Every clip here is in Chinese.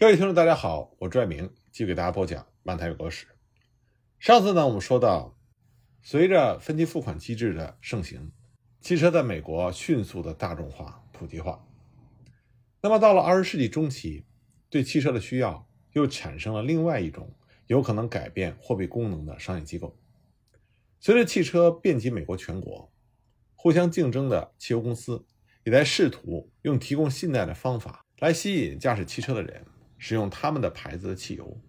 各位听众，大家好，我朱爱明继续给大家播讲《漫谈有国史》。上次呢，我们说到，随着分期付款机制的盛行，汽车在美国迅速的大众化、普及化。那么到了二十世纪中期，对汽车的需要又产生了另外一种有可能改变货币功能的商业机构。随着汽车遍及美国全国，互相竞争的汽油公司也在试图用提供信贷的方法来吸引驾驶汽车的人。使用他们的牌子的汽油，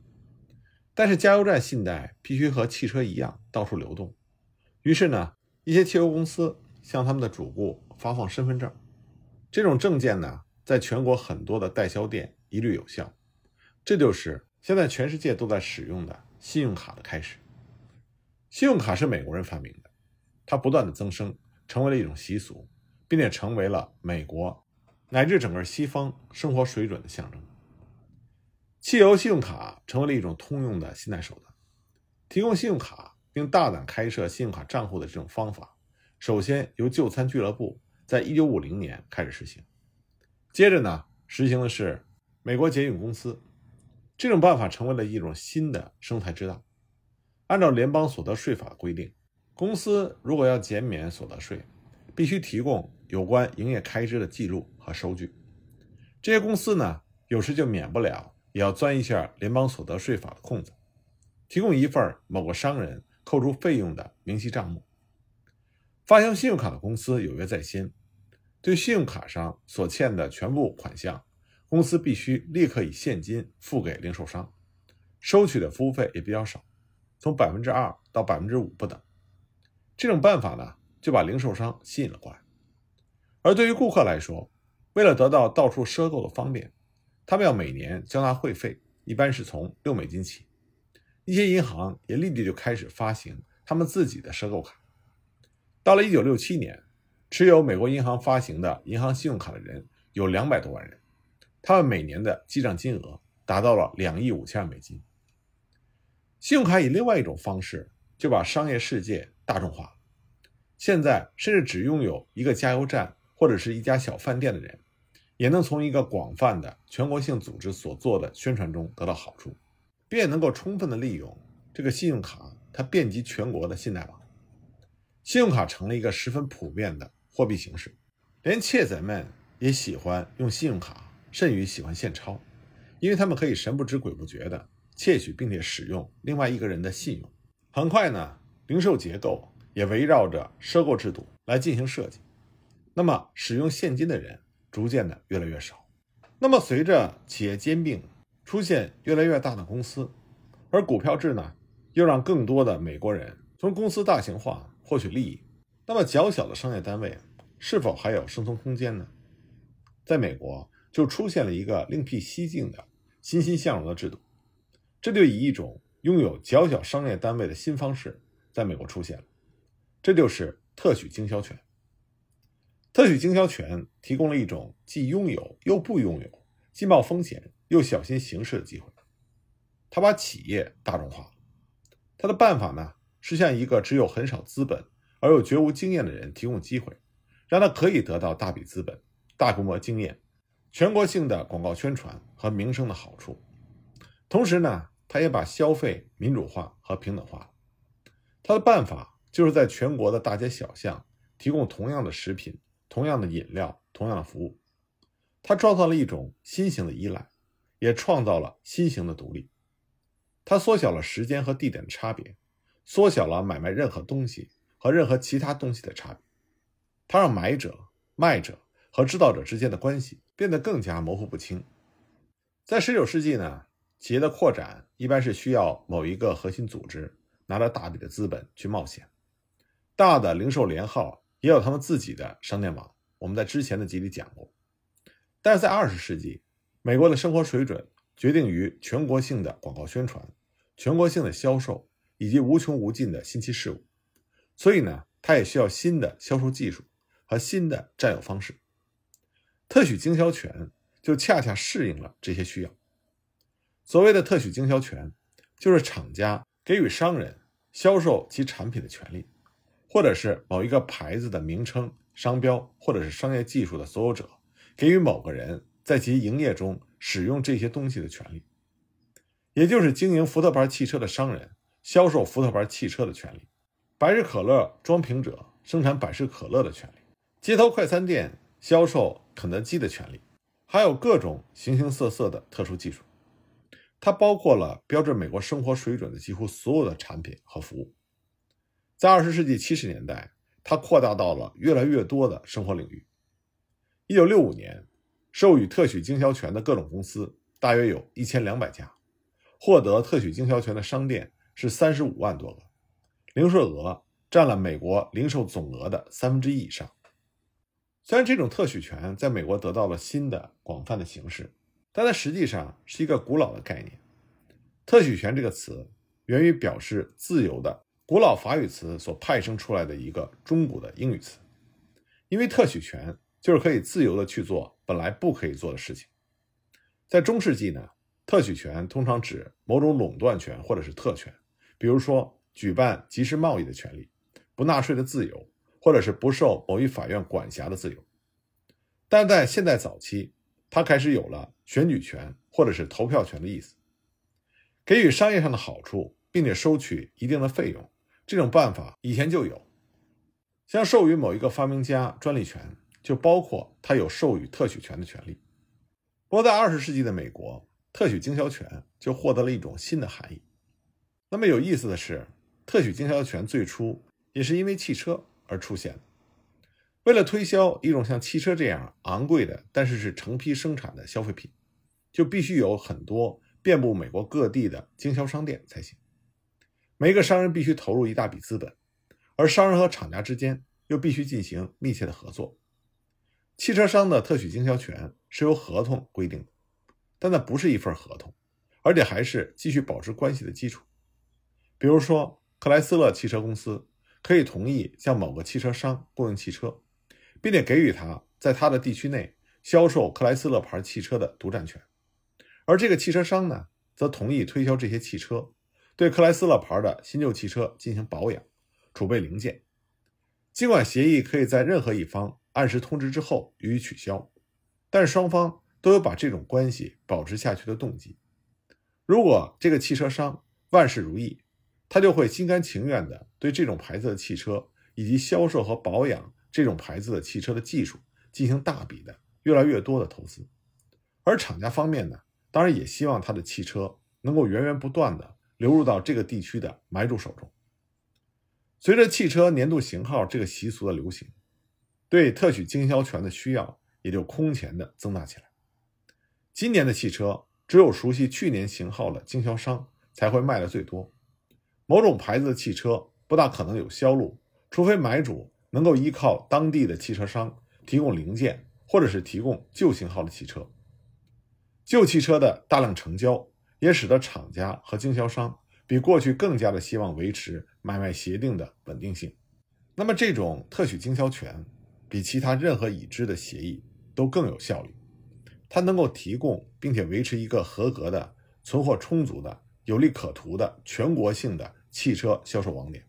但是加油站信贷必须和汽车一样到处流动。于是呢，一些汽油公司向他们的主顾发放身份证，这种证件呢，在全国很多的代销店一律有效。这就是现在全世界都在使用的信用卡的开始。信用卡是美国人发明的，它不断的增生，成为了一种习俗，并且成为了美国乃至整个西方生活水准的象征。汽油信用卡成为了一种通用的信贷手段。提供信用卡并大胆开设信用卡账户的这种方法，首先由就餐俱乐部在一九五零年开始实行，接着呢，实行的是美国捷运公司。这种办法成为了一种新的生财之道。按照联邦所得税法的规定，公司如果要减免所得税，必须提供有关营业开支的记录和收据。这些公司呢，有时就免不了。也要钻一下联邦所得税法的空子，提供一份某个商人扣除费用的明细账目。发行信用卡的公司有约在先，对信用卡上所欠的全部款项，公司必须立刻以现金付给零售商，收取的服务费也比较少，从百分之二到百分之五不等。这种办法呢，就把零售商吸引了过来。而对于顾客来说，为了得到到处赊购的方便。他们要每年交纳会费，一般是从六美金起。一些银行也立即就开始发行他们自己的赊购卡。到了1967年，持有美国银行发行的银行信用卡的人有两百多万人，他们每年的记账金额达到了两亿五千万美金。信用卡以另外一种方式就把商业世界大众化。现在，甚至只拥有一个加油站或者是一家小饭店的人。也能从一个广泛的全国性组织所做的宣传中得到好处，并也能够充分的利用这个信用卡它遍及全国的信贷网。信用卡成了一个十分普遍的货币形式，连窃贼们也喜欢用信用卡，甚于喜欢现钞，因为他们可以神不知鬼不觉地窃取并且使用另外一个人的信用。很快呢，零售结构也围绕着赊购制度来进行设计，那么使用现金的人。逐渐的越来越少，那么随着企业兼并，出现越来越大的公司，而股票制呢，又让更多的美国人从公司大型化获取利益，那么较小的商业单位是否还有生存空间呢？在美国就出现了一个另辟蹊径的欣欣向荣的制度，这就以一种拥有较小商业单位的新方式在美国出现了，这就是特许经销权。特许经销权提供了一种既拥有又不拥有、既冒风险又小心行事的机会。他把企业大众化。他的办法呢，是向一个只有很少资本而又绝无经验的人提供机会，让他可以得到大笔资本、大规模经验、全国性的广告宣传和名声的好处。同时呢，他也把消费民主化和平等化。他的办法就是在全国的大街小巷提供同样的食品。同样的饮料，同样的服务，他创造了一种新型的依赖，也创造了新型的独立。他缩小了时间和地点的差别，缩小了买卖任何东西和任何其他东西的差别。他让买者、卖者和制造者之间的关系变得更加模糊不清。在19世纪呢，企业的扩展一般是需要某一个核心组织拿着大笔的资本去冒险，大的零售连号。也有他们自己的商店网，我们在之前的集里讲过。但是在二十世纪，美国的生活水准决定于全国性的广告宣传、全国性的销售以及无穷无尽的新奇事物，所以呢，它也需要新的销售技术和新的占有方式。特许经销权就恰恰适应了这些需要。所谓的特许经销权，就是厂家给予商人销售其产品的权利。或者是某一个牌子的名称、商标，或者是商业技术的所有者，给予某个人在其营业中使用这些东西的权利，也就是经营福特牌汽车的商人销售福特牌汽车的权利，百事可乐装瓶者生产百事可乐的权利，街头快餐店销售肯德基的权利，还有各种形形色色的特殊技术。它包括了标志美国生活水准的几乎所有的产品和服务。在二十世纪七十年代，它扩大到了越来越多的生活领域。一九六五年，授予特许经销权的各种公司大约有一千两百家，获得特许经销权的商店是三十五万多个，零售额占了美国零售总额的三分之一以上。虽然这种特许权在美国得到了新的广泛的形式。但它实际上是一个古老的概念。特许权这个词源于表示自由的古老法语词所派生出来的一个中古的英语词，因为特许权就是可以自由的去做本来不可以做的事情。在中世纪呢，特许权通常指某种垄断权或者是特权，比如说举办即时贸易的权利、不纳税的自由，或者是不受某一法院管辖的自由。但在现代早期，它开始有了选举权或者是投票权的意思，给予商业上的好处，并且收取一定的费用，这种办法以前就有。像授予某一个发明家专利权，就包括他有授予特许权的权利。不过，在二十世纪的美国，特许经销权就获得了一种新的含义。那么有意思的是，特许经销权最初也是因为汽车而出现的。为了推销一种像汽车这样昂贵的，但是是成批生产的消费品，就必须有很多遍布美国各地的经销商店才行。每个商人必须投入一大笔资本，而商人和厂家之间又必须进行密切的合作。汽车商的特许经销权是由合同规定的，但那不是一份合同，而且还是继续保持关系的基础。比如说，克莱斯勒汽车公司可以同意向某个汽车商供应汽车。并且给予他在他的地区内销售克莱斯勒牌汽车的独占权，而这个汽车商呢，则同意推销这些汽车，对克莱斯勒牌的新旧汽车进行保养、储备零件。尽管协议可以在任何一方按时通知之后予以取消，但是双方都有把这种关系保持下去的动机。如果这个汽车商万事如意，他就会心甘情愿地对这种牌子的汽车以及销售和保养。这种牌子的汽车的技术进行大笔的、越来越多的投资，而厂家方面呢，当然也希望他的汽车能够源源不断的流入到这个地区的买主手中。随着汽车年度型号这个习俗的流行，对特许经销权的需要也就空前的增大起来。今年的汽车只有熟悉去年型号的经销商才会卖的最多，某种牌子的汽车不大可能有销路，除非买主。能够依靠当地的汽车商提供零件，或者是提供旧型号的汽车。旧汽车的大量成交，也使得厂家和经销商比过去更加的希望维持买卖协定的稳定性。那么，这种特许经销权比其他任何已知的协议都更有效率。它能够提供并且维持一个合格的、存货充足的、有利可图的全国性的汽车销售网点。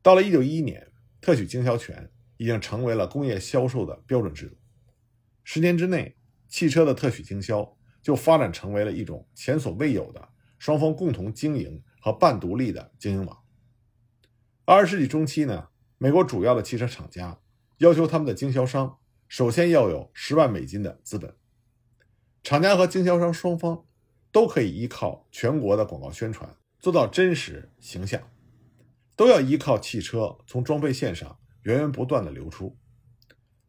到了一九一一年。特许经销权已经成为了工业销售的标准制度。十年之内，汽车的特许经销就发展成为了一种前所未有的双方共同经营和半独立的经营网。二十世纪中期呢，美国主要的汽车厂家要求他们的经销商首先要有十万美金的资本。厂家和经销商双方都可以依靠全国的广告宣传做到真实形象。都要依靠汽车从装配线上源源不断的流出，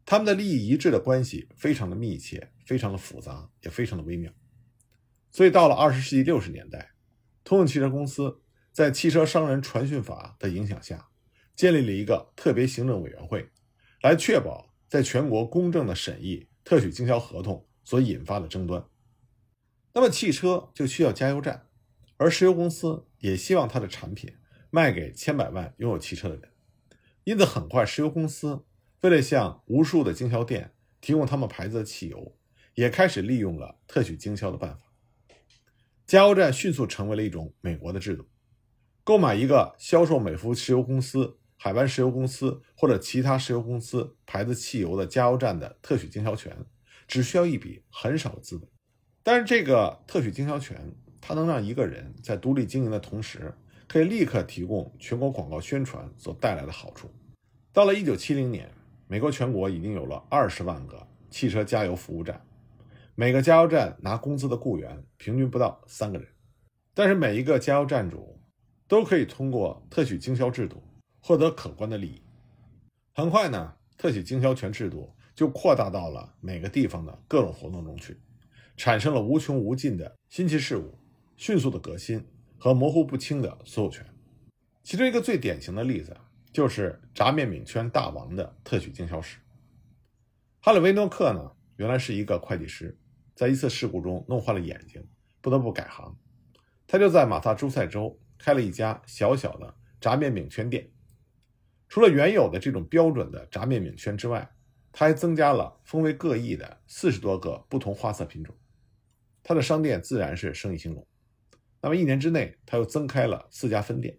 他们的利益一致的关系非常的密切，非常的复杂，也非常的微妙。所以到了二十世纪六十年代，通用汽车公司在汽车商人传讯法的影响下，建立了一个特别行政委员会，来确保在全国公正的审议特许经销合同所引发的争端。那么汽车就需要加油站，而石油公司也希望它的产品。卖给千百万拥有汽车的人，因此很快，石油公司为了向无数的经销店提供他们牌子的汽油，也开始利用了特许经销的办法。加油站迅速成为了一种美国的制度。购买一个销售美孚石油公司、海湾石油公司或者其他石油公司牌子汽油的加油站的特许经销权，只需要一笔很少的资本。但是这个特许经销权，它能让一个人在独立经营的同时，可以立刻提供全国广告宣传所带来的好处。到了1970年，美国全国已经有了20万个汽车加油服务站，每个加油站拿工资的雇员平均不到三个人，但是每一个加油站主都可以通过特许经销制度获得可观的利益。很快呢，特许经销权制度就扩大到了每个地方的各种活动中去。产生了无穷无尽的新奇事物，迅速的革新和模糊不清的所有权。其中一个最典型的例子就是炸面饼圈大王的特许经销史。哈里·维诺克呢，原来是一个会计师，在一次事故中弄坏了眼睛，不得不改行。他就在马萨诸塞州开了一家小小的炸面饼圈店。除了原有的这种标准的炸面饼圈之外，他还增加了风味各异的四十多个不同花色品种。他的商店自然是生意兴隆。那么一年之内，他又增开了四家分店，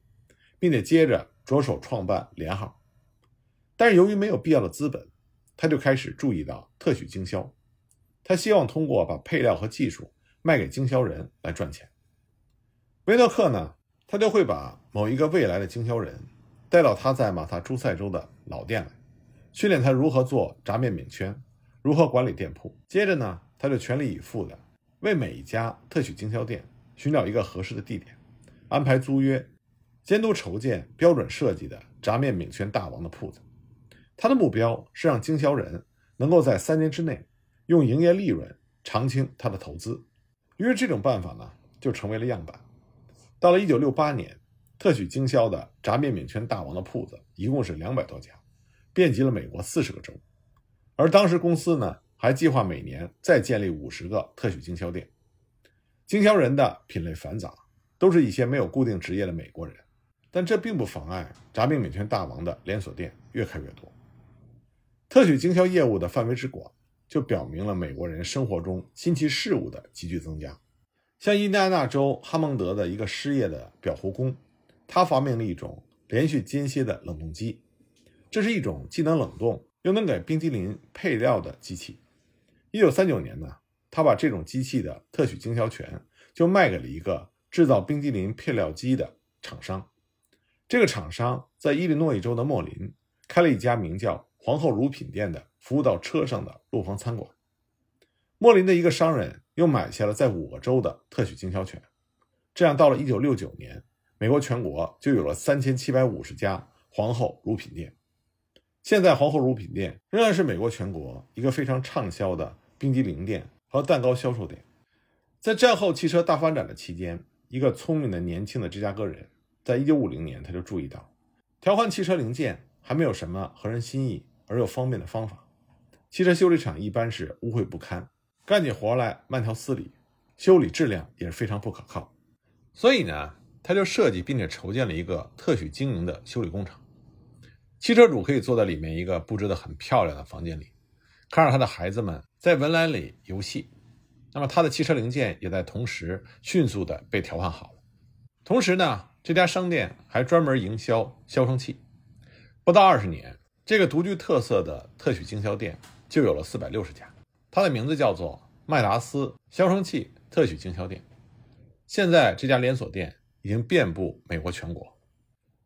并且接着着手创办连号。但是由于没有必要的资本，他就开始注意到特许经销。他希望通过把配料和技术卖给经销人来赚钱。维诺克呢，他就会把某一个未来的经销人带到他在马萨诸塞州的老店来，训练他如何做炸面饼圈，如何管理店铺。接着呢，他就全力以赴的。为每一家特许经销店寻找一个合适的地点，安排租约，监督筹建标准设计的炸面饼圈大王的铺子。他的目标是让经销人能够在三年之内用营业利润偿清他的投资。于是这种办法呢，就成为了样板。到了1968年，特许经销的炸面饼圈大王的铺子一共是两百多家，遍及了美国四十个州。而当时公司呢？还计划每年再建立五十个特许经销店，经销人的品类繁杂，都是一些没有固定职业的美国人，但这并不妨碍炸饼美圈大王的连锁店越开越多。特许经销业务的范围之广，就表明了美国人生活中新奇事物的急剧增加。像印第安纳州哈蒙德的一个失业的裱糊工，他发明了一种连续间歇的冷冻机，这是一种既能冷冻又能给冰激凌配料的机器。一九三九年呢，他把这种机器的特许经销权就卖给了一个制造冰激凌配料机的厂商。这个厂商在伊利诺伊州的莫林开了一家名叫“皇后乳品店”的服务到车上的路旁餐馆。莫林的一个商人又买下了在五州的特许经销权。这样，到了一九六九年，美国全国就有了三千七百五十家皇后乳品店。现在，皇后乳品店仍然是美国全国一个非常畅销的。冰激凌店和蛋糕销售店，在战后汽车大发展的期间，一个聪明的年轻的芝加哥人，在一九五零年他就注意到，调换汽车零件还没有什么合人心意而又方便的方法。汽车修理厂一般是污秽不堪，干起活来慢条斯理，修理质量也是非常不可靠。所以呢，他就设计并且筹建了一个特许经营的修理工厂，汽车主可以坐在里面一个布置的很漂亮的房间里。看着他的孩子们在文莱里游戏，那么他的汽车零件也在同时迅速的被调换好了。同时呢，这家商店还专门营销消声器。不到二十年，这个独具特色的特许经销店就有了四百六十家。它的名字叫做麦达斯消声器特许经销店。现在这家连锁店已经遍布美国全国。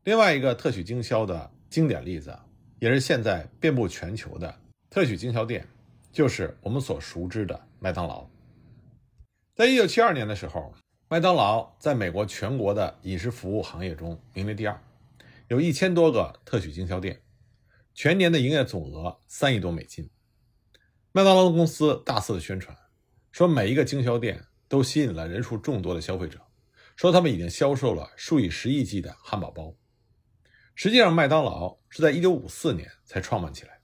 另外一个特许经销的经典例子，也是现在遍布全球的。特许经销店就是我们所熟知的麦当劳。在一九七二年的时候，麦当劳在美国全国的饮食服务行业中名列第二，有一千多个特许经销店，全年的营业总额三亿多美金。麦当劳公司大肆的宣传，说每一个经销店都吸引了人数众多的消费者，说他们已经销售了数以十亿计的汉堡包。实际上，麦当劳是在一九五四年才创办起来。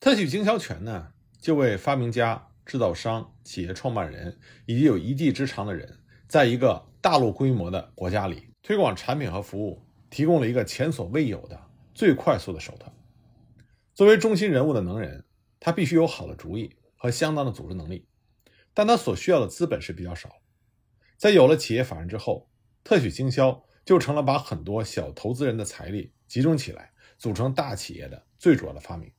特许经销权呢，就为发明家、制造商、企业创办人以及有一技之长的人，在一个大陆规模的国家里推广产品和服务，提供了一个前所未有的最快速的手段。作为中心人物的能人，他必须有好的主意和相当的组织能力，但他所需要的资本是比较少。在有了企业法人之后，特许经销就成了把很多小投资人的财力集中起来，组成大企业的最主要的发明。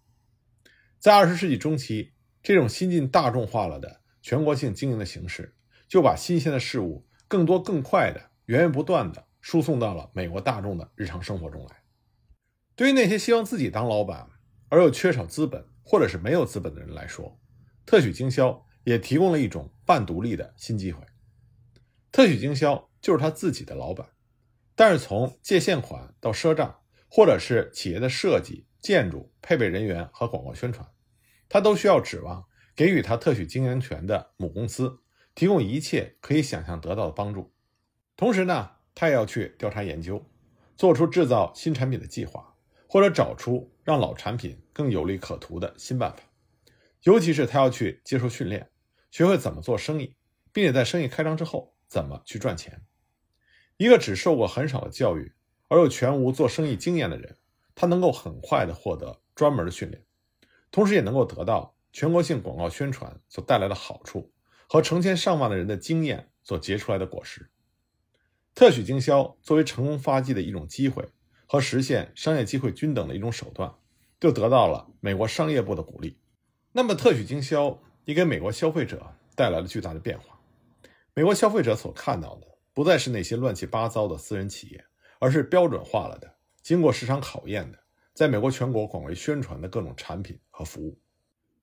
在二十世纪中期，这种新进大众化了的全国性经营的形式，就把新鲜的事物更多、更快的、源源不断的输送到了美国大众的日常生活中来。对于那些希望自己当老板而又缺少资本或者是没有资本的人来说，特许经销也提供了一种半独立的新机会。特许经销就是他自己的老板，但是从借现款到赊账，或者是企业的设计、建筑、配备人员和广告宣传，他都需要指望给予他特许经营权的母公司提供一切可以想象得到的帮助。同时呢，他也要去调查研究，做出制造新产品的计划，或者找出让老产品更有利可图的新办法。尤其是他要去接受训练，学会怎么做生意，并且在生意开张之后怎么去赚钱。一个只受过很少的教育而又全无做生意经验的人，他能够很快的获得专门的训练，同时也能够得到全国性广告宣传所带来的好处和成千上万的人的经验所结出来的果实。特许经销作为成功发迹的一种机会和实现商业机会均等的一种手段，就得到了美国商业部的鼓励。那么，特许经销也给美国消费者带来了巨大的变化。美国消费者所看到的不再是那些乱七八糟的私人企业，而是标准化了的、经过市场考验的，在美国全国广为宣传的各种产品和服务。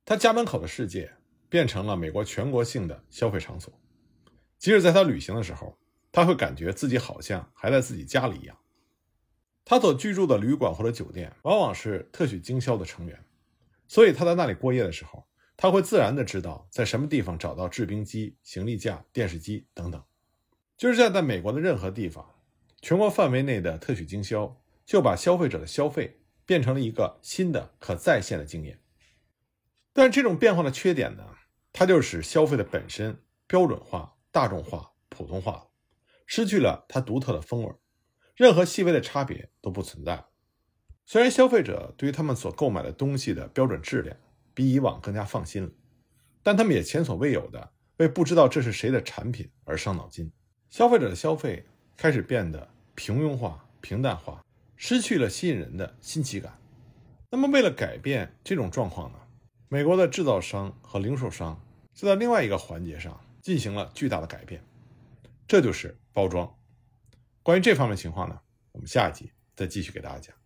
他家门口的世界变成了美国全国性的消费场所。即使在他旅行的时候，他会感觉自己好像还在自己家里一样。他所居住的旅馆或者酒店，往往是特许经销的成员。所以他在那里过夜的时候，他会自然的知道在什么地方找到制冰机、行李架、电视机等等。就是在在美国的任何地方，全国范围内的特许经销就把消费者的消费变成了一个新的可再现的经验。但这种变化的缺点呢，它就使消费的本身标准化、大众化、普通化，失去了它独特的风味，任何细微的差别都不存在。虽然消费者对于他们所购买的东西的标准质量比以往更加放心了，但他们也前所未有的为不知道这是谁的产品而伤脑筋。消费者的消费开始变得平庸化、平淡化，失去了吸引人的新奇感。那么，为了改变这种状况呢？美国的制造商和零售商就在另外一个环节上进行了巨大的改变，这就是包装。关于这方面情况呢，我们下一集再继续给大家讲。